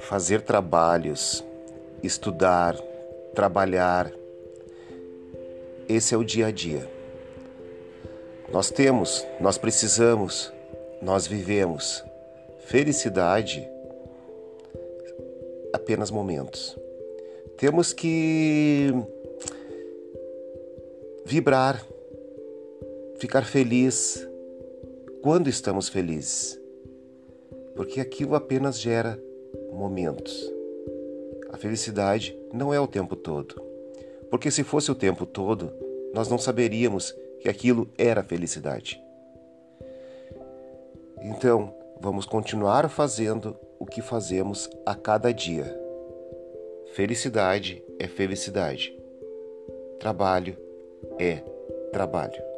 fazer trabalhos, estudar, trabalhar. Esse é o dia a dia. Nós temos, nós precisamos, nós vivemos. Felicidade apenas momentos. Temos que vibrar, ficar feliz quando estamos felizes, porque aquilo apenas gera momentos. A felicidade não é o tempo todo, porque se fosse o tempo todo, nós não saberíamos que aquilo era felicidade. Então, vamos continuar fazendo o que fazemos a cada dia. Felicidade é felicidade. Trabalho é trabalho.